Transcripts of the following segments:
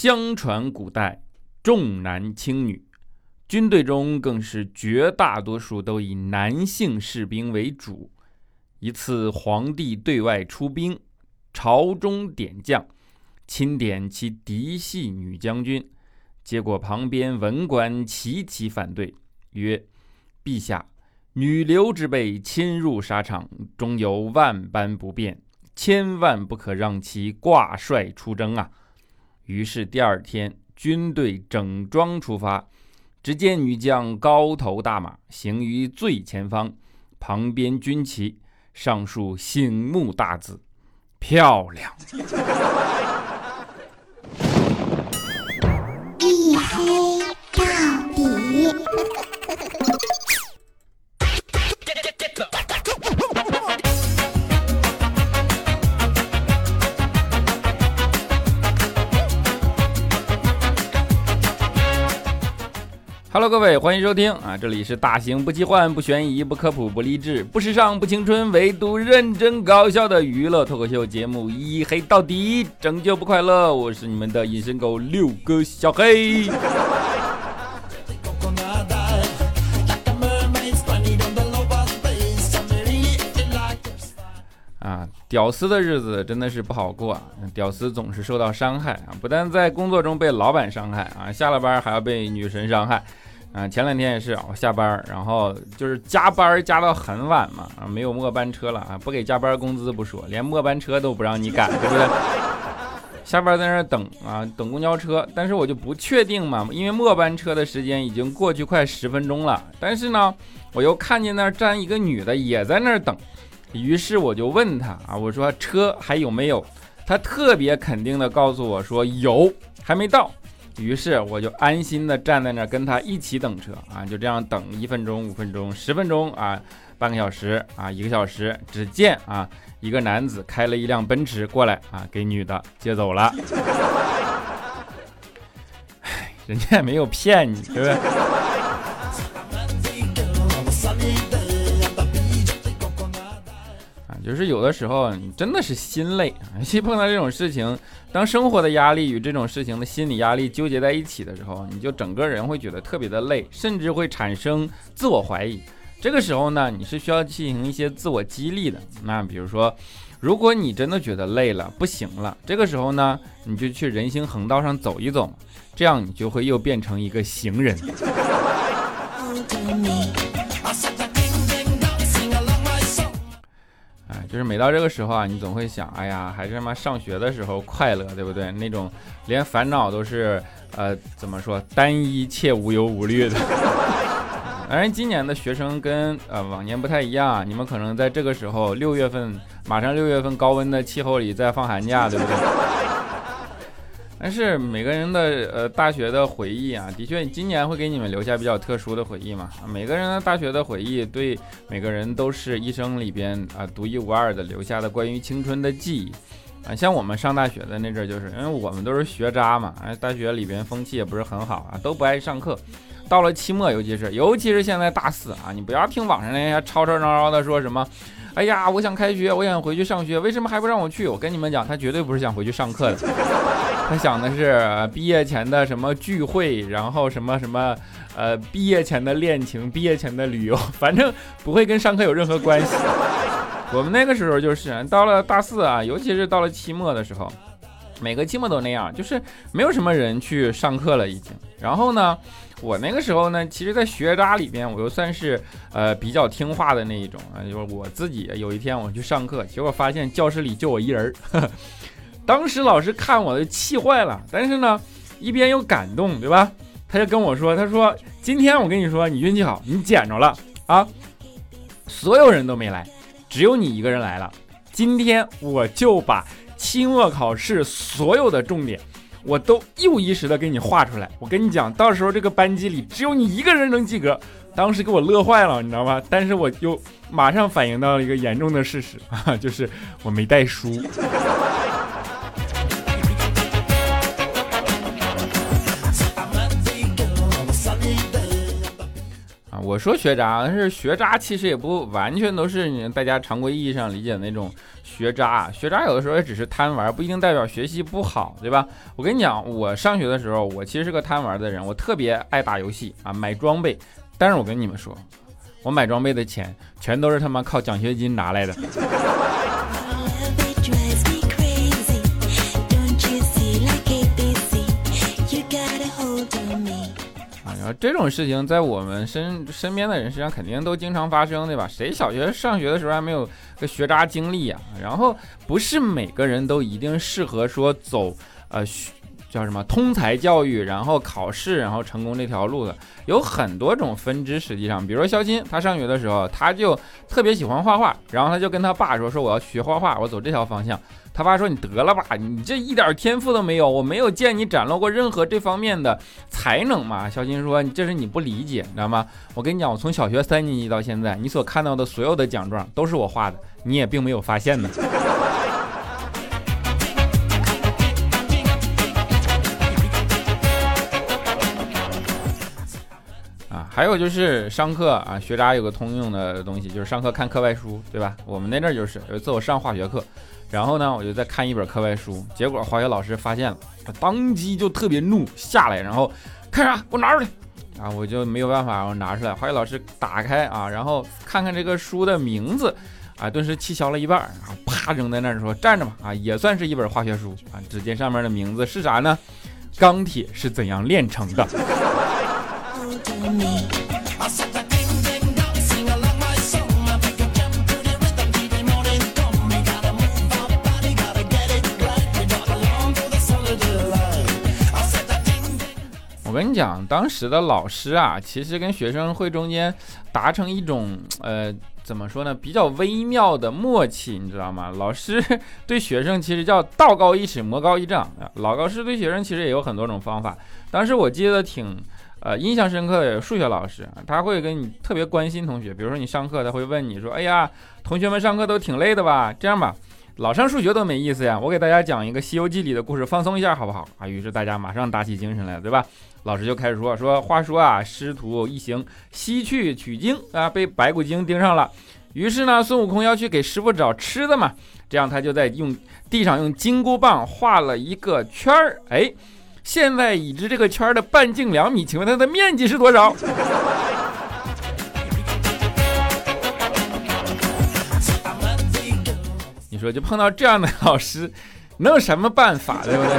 相传古代重男轻女，军队中更是绝大多数都以男性士兵为主。一次，皇帝对外出兵，朝中点将，钦点其嫡系女将军，结果旁边文官齐齐反对，曰：“陛下，女流之辈侵入沙场，终有万般不便，千万不可让其挂帅出征啊！”于是第二天，军队整装出发。只见女将高头大马，行于最前方，旁边军旗上书醒目大字：“ 漂亮。”各位，欢迎收听啊！这里是大型不奇幻、不悬疑、不科普、不励志、不时尚、不青春，唯独认真搞笑的娱乐脱口秀节目《一黑到底》，拯救不快乐。我是你们的隐身狗六哥小黑。啊，屌丝的日子真的是不好过啊！屌丝总是受到伤害啊，不但在工作中被老板伤害啊，下了班还要被女神伤害啊。前两天也是，我下班然后就是加班加到很晚嘛啊，没有末班车了啊，不给加班工资不说，连末班车都不让你赶，对不对？下班在那儿等啊，等公交车，但是我就不确定嘛，因为末班车的时间已经过去快十分钟了，但是呢，我又看见那儿站一个女的也在那儿等。于是我就问他啊，我说车还有没有？他特别肯定的告诉我说有，还没到。于是我就安心的站在那儿跟他一起等车啊，就这样等一分钟、五分钟、十分钟啊，半个小时啊，一个小时。只见啊，一个男子开了一辆奔驰过来啊，给女的接走了。哎，人家也没有骗你，对不对？就是有的时候你真的是心累，尤其碰到这种事情，当生活的压力与这种事情的心理压力纠结在一起的时候，你就整个人会觉得特别的累，甚至会产生自我怀疑。这个时候呢，你是需要进行一些自我激励的。那比如说，如果你真的觉得累了，不行了，这个时候呢，你就去人行横道上走一走，这样你就会又变成一个行人。就是每到这个时候啊，你总会想，哎呀，还是他妈上学的时候快乐，对不对？那种连烦恼都是，呃，怎么说，单一且无忧无虑的。当然，今年的学生跟呃往年不太一样，啊你们可能在这个时候，六月份，马上六月份高温的气候里在放寒假，对不对？但是每个人的呃大学的回忆啊，的确今年会给你们留下比较特殊的回忆嘛。每个人的大学的回忆，对每个人都是一生里边啊独一无二的留下的关于青春的记忆啊。像我们上大学的那阵儿，就是因为我们都是学渣嘛，哎，大学里边风气也不是很好啊，都不爱上课。到了期末，尤其是尤其是现在大四啊，你不要听网上那些吵吵嚷嚷的说什么。哎呀，我想开学，我想回去上学，为什么还不让我去？我跟你们讲，他绝对不是想回去上课的，他想的是毕业前的什么聚会，然后什么什么，呃，毕业前的恋情，毕业前的旅游，反正不会跟上课有任何关系。我们那个时候就是到了大四啊，尤其是到了期末的时候，每个期末都那样，就是没有什么人去上课了已经。然后呢？我那个时候呢，其实，在学渣里边，我又算是呃比较听话的那一种啊。就是我自己有一天我去上课，结果发现教室里就我一人儿。当时老师看我的气坏了，但是呢，一边又感动，对吧？他就跟我说：“他说今天我跟你说，你运气好，你捡着了啊！所有人都没来，只有你一个人来了。今天我就把期末考试所有的重点。”我都一五一十的给你画出来，我跟你讲，到时候这个班级里只有你一个人能及格。当时给我乐坏了，你知道吗？但是我又马上反映到了一个严重的事实啊，就是我没带书。我说学渣，但是学渣其实也不完全都是你大家常规意义上理解的那种。学渣，学渣有的时候也只是贪玩，不一定代表学习不好，对吧？我跟你讲，我上学的时候，我其实是个贪玩的人，我特别爱打游戏啊，买装备。但是我跟你们说，我买装备的钱全都是他妈靠奖学金拿来的。这种事情在我们身身边的人身上肯定都经常发生，对吧？谁小学上学的时候还没有个学渣经历啊？然后不是每个人都一定适合说走呃叫什么通才教育，然后考试，然后成功这条路的，有很多种分支。实际上，比如说肖钦，他上学的时候他就特别喜欢画画，然后他就跟他爸说：“说我要学画画，我走这条方向。”他爸说：“你得了吧，你这一点天赋都没有，我没有见你展露过任何这方面的才能嘛。”小金说：“这是你不理解，你知道吗？我跟你讲，我从小学三年级到现在，你所看到的所有的奖状都是我画的，你也并没有发现呢。”啊，还有就是上课啊，学渣有个通用的东西，就是上课看课外书，对吧？我们那阵儿就是有一次我上化学课。然后呢，我就在看一本课外书，结果化学老师发现了，他当即就特别怒下来，然后看啥？给我拿出来！啊，我就没有办法，我拿出来。化学老师打开啊，然后看看这个书的名字，啊，顿时气消了一半，然后啪扔在那儿说：“站着吧！”啊，也算是一本化学书啊。只见上面的名字是啥呢？钢铁是怎样炼成的？我跟你讲，当时的老师啊，其实跟学生会中间达成一种呃，怎么说呢，比较微妙的默契，你知道吗？老师对学生其实叫道高一尺，魔高一丈啊。老高师对学生其实也有很多种方法。当时我记得挺呃印象深刻的数学老师，他会跟你特别关心同学，比如说你上课，他会问你说：“哎呀，同学们上课都挺累的吧？”这样吧。老上数学多没意思呀，我给大家讲一个《西游记》里的故事，放松一下好不好啊？于是大家马上打起精神来，对吧？老师就开始说说，话说啊，师徒一行西去取经啊，被白骨精盯上了。于是呢，孙悟空要去给师傅找吃的嘛，这样他就在用地上用金箍棒画了一个圈儿。哎，现在已知这个圈儿的半径两米，请问它的面积是多少？说就碰到这样的老师，能有什么办法，对不对？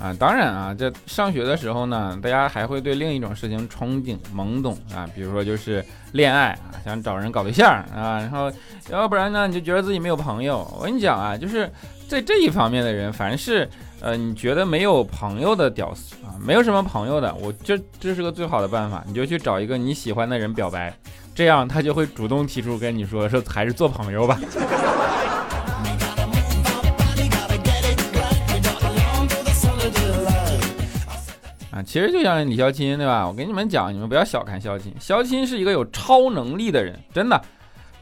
啊，当然啊，这上学的时候呢，大家还会对另一种事情憧憬、懵懂啊，比如说就是恋爱啊，想找人搞对象啊，然后要不然呢，你就觉得自己没有朋友。我跟你讲啊，就是在这一方面的人，凡是呃你觉得没有朋友的屌丝啊，没有什么朋友的，我这这是个最好的办法，你就去找一个你喜欢的人表白，这样他就会主动提出跟你说说还是做朋友吧。其实就像李肖钦，对吧？我跟你们讲，你们不要小看肖钦，肖钦是一个有超能力的人，真的，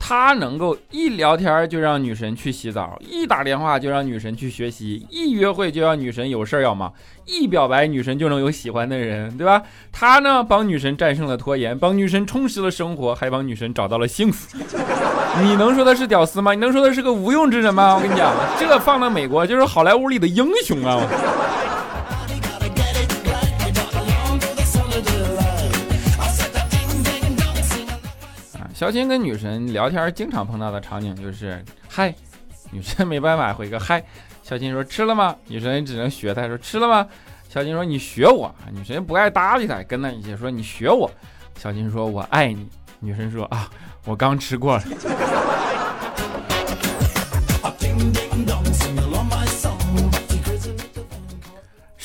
他能够一聊天就让女神去洗澡，一打电话就让女神去学习，一约会就让女神有事要忙，一表白女神就能有喜欢的人，对吧？他呢，帮女神战胜了拖延，帮女神充实了生活，还帮女神找到了幸福。你能说他是屌丝吗？你能说他是个无用之人吗？我跟你讲，这放到美国就是好莱坞里的英雄啊！小金跟女神聊天，经常碰到的场景就是嗨，女神没办法回个嗨。小金说吃了吗？女神只能学他说吃了吗？小金说你学我。女神不爱搭理他，跟他一起说你学我。小金说我爱你。女神说啊，我刚吃过了。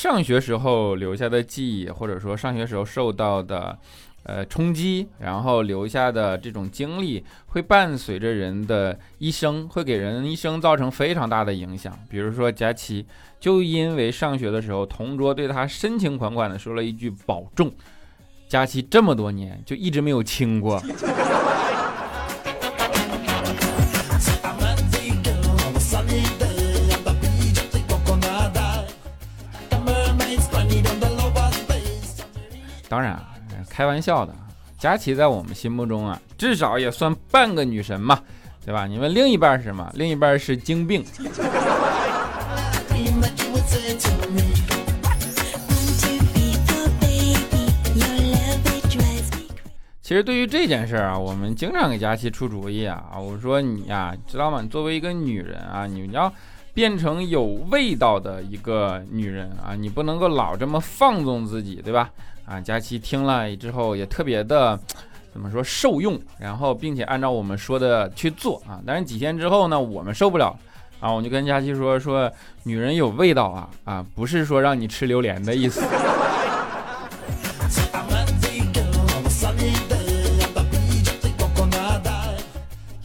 上学时候留下的记忆，或者说上学时候受到的。呃，冲击，然后留下的这种经历，会伴随着人的一生，会给人一生造成非常大的影响。比如说佳琪，就因为上学的时候，同桌对他深情款款的说了一句“保重”，佳琪这么多年就一直没有亲过。当然。开玩笑的，佳琪在我们心目中啊，至少也算半个女神嘛，对吧？你们另一半是什么？另一半是精病。其实对于这件事啊，我们经常给佳琪出主意啊。我说你呀，知道吗？作为一个女人啊，你要变成有味道的一个女人啊，你不能够老这么放纵自己，对吧？啊，佳琪听了之后也特别的怎么说受用，然后并且按照我们说的去做啊。但是几天之后呢，我们受不了啊，我就跟佳琪说说，女人有味道啊啊，不是说让你吃榴莲的意思。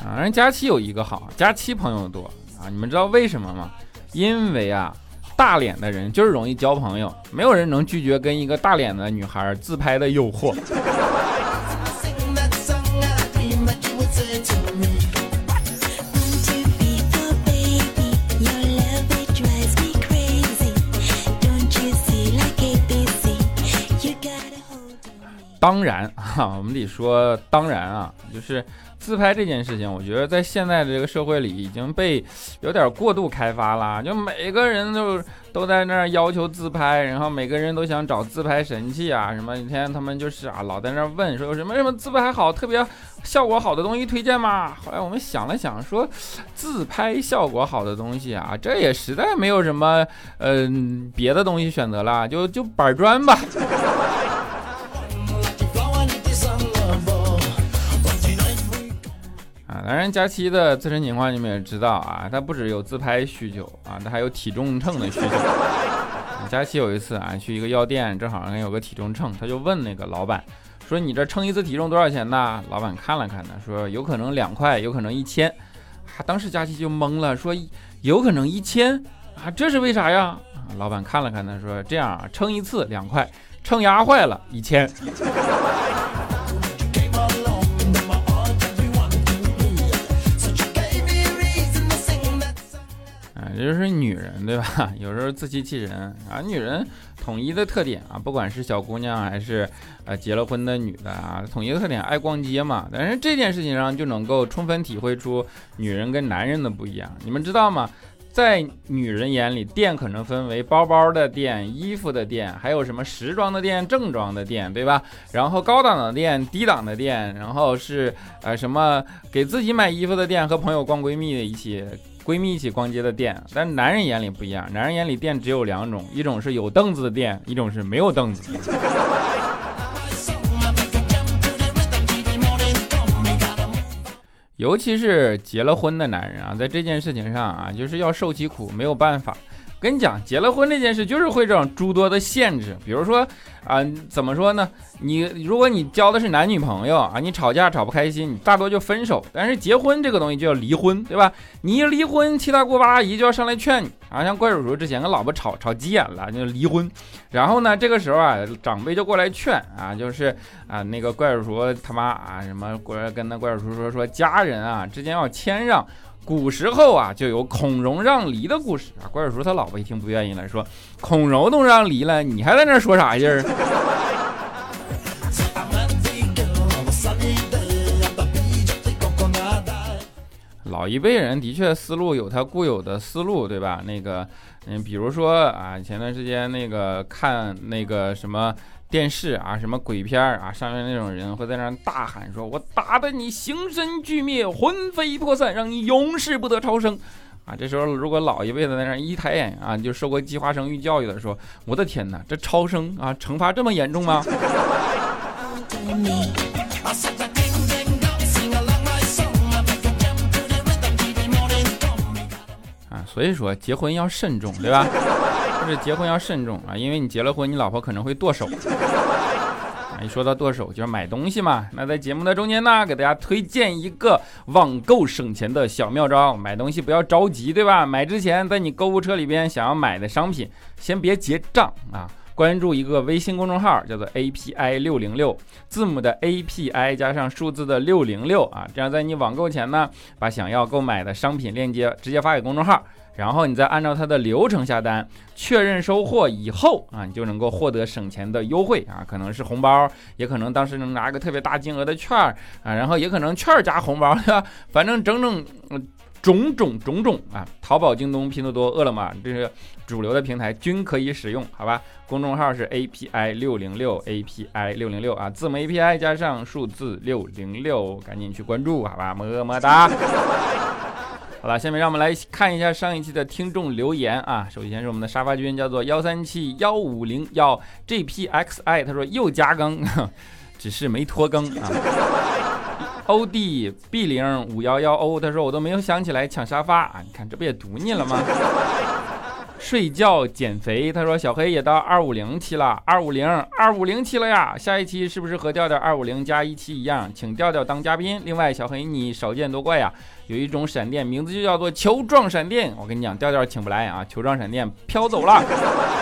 啊，人佳期有一个好，佳期朋友多啊，你们知道为什么吗？因为啊，大脸的人就是容易交朋友，没有人能拒绝跟一个大脸的女孩自拍的诱惑。当然啊，我们得说当然啊，就是自拍这件事情，我觉得在现在的这个社会里已经被有点过度开发了。就每个人都都在那儿要求自拍，然后每个人都想找自拍神器啊，什么一天他们就是啊，老在那儿问说有什么什么自拍好、特别效果好的东西推荐吗？后来我们想了想，说自拍效果好的东西啊，这也实在没有什么嗯别的东西选择了，就就板砖吧。当然，佳期的自身情况你们也知道啊，他不只有自拍需求啊，他还有体重秤的需求。佳期有一次啊，去一个药店，正好有个体重秤，他就问那个老板说：“你这称一次体重多少钱呢？”老板看了看他说：“有可能两块，有可能一千。”啊，当时佳期就懵了，说：“有可能一千啊？这是为啥呀？”老板看了看他说：“这样啊，称一次两块，称压坏了一千。”这就是女人，对吧？有时候自欺欺人啊。女人统一的特点啊，不管是小姑娘还是呃结了婚的女的啊，统一的特点爱逛街嘛。但是这件事情上就能够充分体会出女人跟男人的不一样。你们知道吗？在女人眼里，店可能分为包包的店、衣服的店，还有什么时装的店、正装的店，对吧？然后高档的店、低档的店，然后是呃什么给自己买衣服的店和朋友逛闺蜜的一起。闺蜜一起逛街的店，但男人眼里不一样。男人眼里店只有两种，一种是有凳子的店，一种是没有凳子。尤其是结了婚的男人啊，在这件事情上啊，就是要受其苦，没有办法。跟你讲，结了婚这件事就是会这种诸多的限制，比如说啊，怎么说呢？你如果你交的是男女朋友啊，你吵架吵不开心，你大多就分手。但是结婚这个东西就要离婚，对吧？你一离婚，七大姑八大姨就要上来劝你啊。像怪叔叔之前跟老婆吵吵急眼了，就离婚。然后呢，这个时候啊，长辈就过来劝啊，就是啊，那个怪叔叔他妈啊，什么过来跟那怪叔叔说说，家人啊之间要谦让。古时候啊，就有孔融让梨的故事啊。怪叔叔他老婆一听不愿意了，说：“孔融都让梨了，你还在那说啥劲儿？”老一辈人的确思路有他固有的思路，对吧？那个，嗯，比如说啊，前段时间那个看那个什么。电视啊，什么鬼片啊，上面那种人会在那大喊说：“我打得你形神俱灭，魂飞魄散，让你永世不得超生。”啊，这时候如果老一辈的在那一抬眼啊，就受过计划生育教育的说：“我的天哪，这超生啊，惩罚这么严重吗？” 啊，所以说结婚要慎重，对吧？是结婚要慎重啊，因为你结了婚，你老婆可能会剁手。一说到剁手，就是买东西嘛。那在节目的中间呢，给大家推荐一个网购省钱的小妙招：买东西不要着急，对吧？买之前，在你购物车里边想要买的商品，先别结账啊，关注一个微信公众号，叫做 API 六零六，字母的 API 加上数字的六零六啊，这样在你网购前呢，把想要购买的商品链接直接发给公众号。然后你再按照它的流程下单，确认收货以后啊，你就能够获得省钱的优惠啊，可能是红包，也可能当时能拿个特别大金额的券儿啊，然后也可能券儿加红包，对吧？反正整整种种种种啊，淘宝、京东、拼多多、饿了么这些主流的平台均可以使用，好吧？公众号是 API 六零六 API 六零六啊，字母 API 加上数字六零六，赶紧去关注，好吧？么么哒。好了，下面让我们来看一下上一期的听众留言啊。首先是我们的沙发君，叫做幺三七幺五零幺 GPXI，他说又加更，只是没拖更啊。OD B 零五幺幺 O，他说我都没有想起来抢沙发啊，你看这不也堵你了吗？睡觉减肥，他说小黑也到二五零期了，二五零二五零期了呀，下一期是不是和调调二五零加一期一样，请调调当嘉宾？另外，小黑你少见多怪呀，有一种闪电名字就叫做球状闪电，我跟你讲，调调请不来啊，球状闪电飘走了。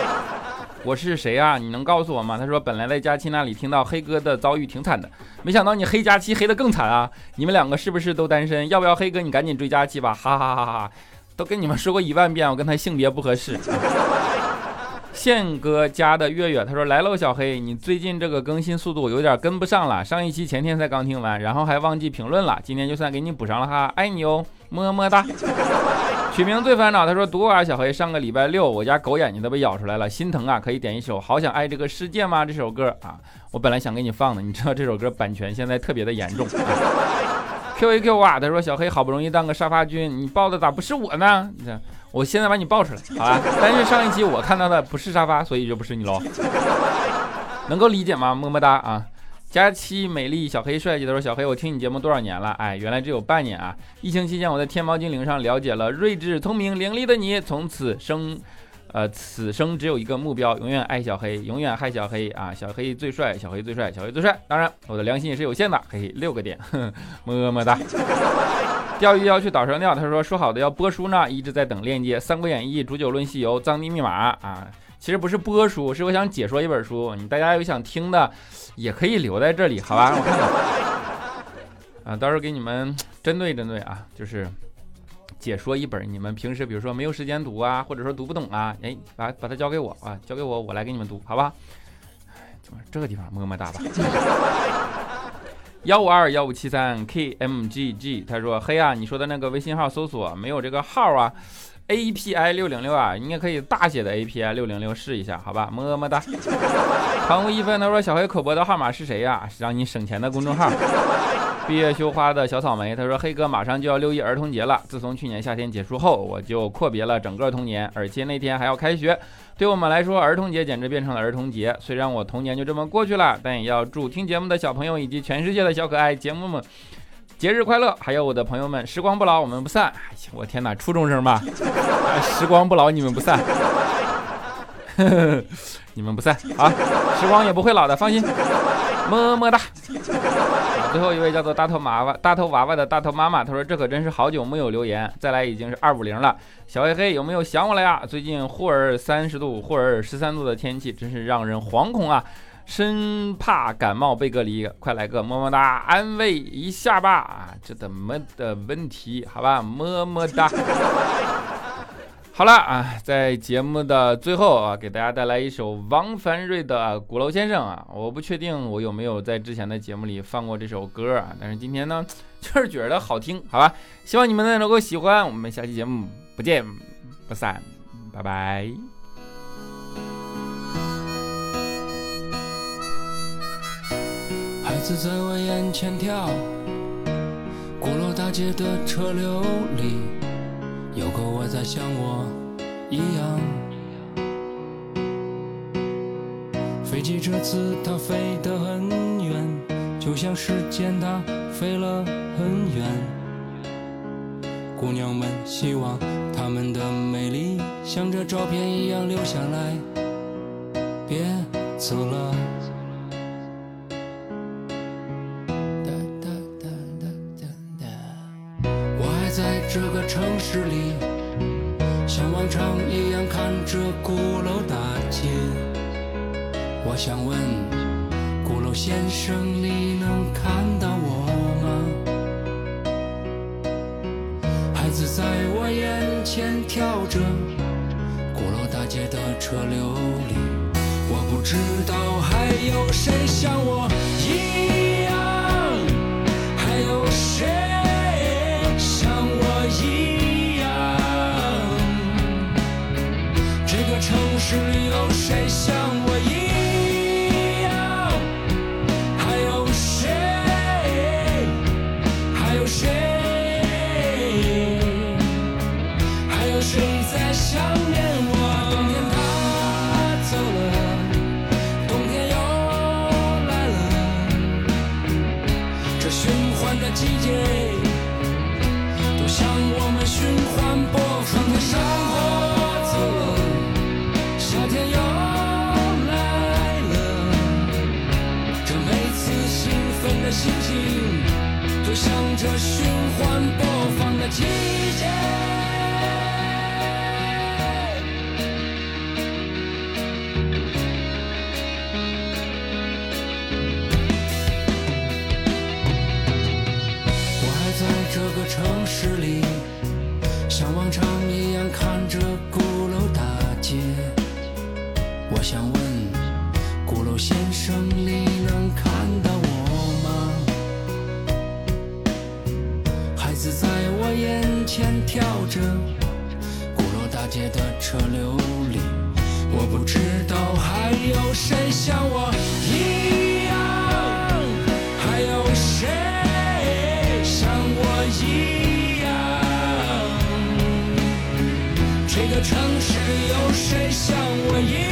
我是谁啊？你能告诉我吗？他说本来在佳期那里听到黑哥的遭遇挺惨的，没想到你黑佳期黑的更惨啊！你们两个是不是都单身？要不要黑哥你赶紧追佳期吧？哈哈哈哈！都跟你们说过一万遍，我跟他性别不合适。宪哥家的月月他说来喽，小黑，你最近这个更新速度有点跟不上了，上一期前天才刚听完，然后还忘记评论了，今天就算给你补上了哈，爱你哦，么么哒。取名最烦恼，他说读啊，小黑，上个礼拜六我家狗眼睛都被咬出来了，心疼啊，可以点一首《好想爱这个世界》吗？这首歌啊，我本来想给你放的，你知道这首歌版权现在特别的严重。Q A Q 啊，他说小黑好不容易当个沙发君，你抱的咋不是我呢？你看，我现在把你抱出来，好吧？但是上一期我看到的不是沙发，所以就不是你喽。能够理解吗？么么哒啊！佳期美丽小黑帅气，他说小黑，我听你节目多少年了？哎，原来只有半年啊！疫情期间我在天猫精灵上了解了睿智聪明伶俐的你，从此生。呃，此生只有一个目标，永远爱小黑，永远害小黑啊！小黑最帅，小黑最帅，小黑最帅。当然，我的良心也是有限的，嘿嘿，六个点，么么哒。钓鱼要去岛上钓，他说说好的要播书呢，一直在等链接。《三国演义》《煮酒论西游》《藏地密码》啊，其实不是播书，是我想解说一本书。你大家有想听的，也可以留在这里，好吧？我看看啊，到时候给你们针对针对啊，就是。解说一本你们平时比如说没有时间读啊，或者说读不懂啊，哎，把把它交给我啊，交给我，我来给你们读，好吧？怎么这个地方么么哒吧？幺五二幺五七三 kmgg，他说嘿啊，你说的那个微信号搜索没有这个号啊，api 六零六啊，应该可以大写的 api 六零六试一下，好吧？么么哒。唐无一分他说小黑口播的号码是谁呀？让你省钱的公众号。闭月羞花的小草莓，他说：“黑哥，马上就要六一儿童节了。自从去年夏天结束后，我就阔别了整个童年，而且那天还要开学。对我们来说，儿童节简直变成了儿童节。虽然我童年就这么过去了，但也要祝听节目的小朋友以及全世界的小可爱节目们节日快乐。还有我的朋友们，时光不老，我们不散。哎呀，我天哪，初中生吧？时光不老，你们不散，你们不散啊！时光也不会老的，放心。么么哒。”最后一位叫做大头娃娃大头娃娃的大头妈妈，她说这可真是好久没有留言，再来已经是二五零了。小黑黑有没有想我了呀？最近忽而三十度，忽而十三度的天气，真是让人惶恐啊，生怕感冒被隔离，快来个么么哒安慰一下吧啊，这怎么的问题？好吧，么么哒。好了啊，在节目的最后啊，给大家带来一首王凡瑞的《鼓楼先生》啊，我不确定我有没有在之前的节目里放过这首歌啊，但是今天呢，就是觉得好听，好吧，希望你们呢能够喜欢，我们下期节目不见不散，拜拜。孩子在我眼前跳，鼓楼大街的车流里。有个我在像我一样，飞机这次它飞得很远，就像时间它飞了很远。姑娘们希望她们的美丽像这照片一样留下来，别走了。这个城市里像往常一样看着鼓楼大街。我想问鼓楼先生你能看到我吗？孩子在我眼前跳着鼓楼大街的车流里。我不知道还有谁像我一样还有谁 usually ocean. 这循环播放的季节我还在这个城市里像往常一样看着鼓楼大街我想问鼓楼先生你能看天跳着鼓楼大街的车流里我不知道还有谁像我一样还有谁像我一样。这个城市有谁像我一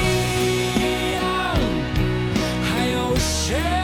样？还有谁？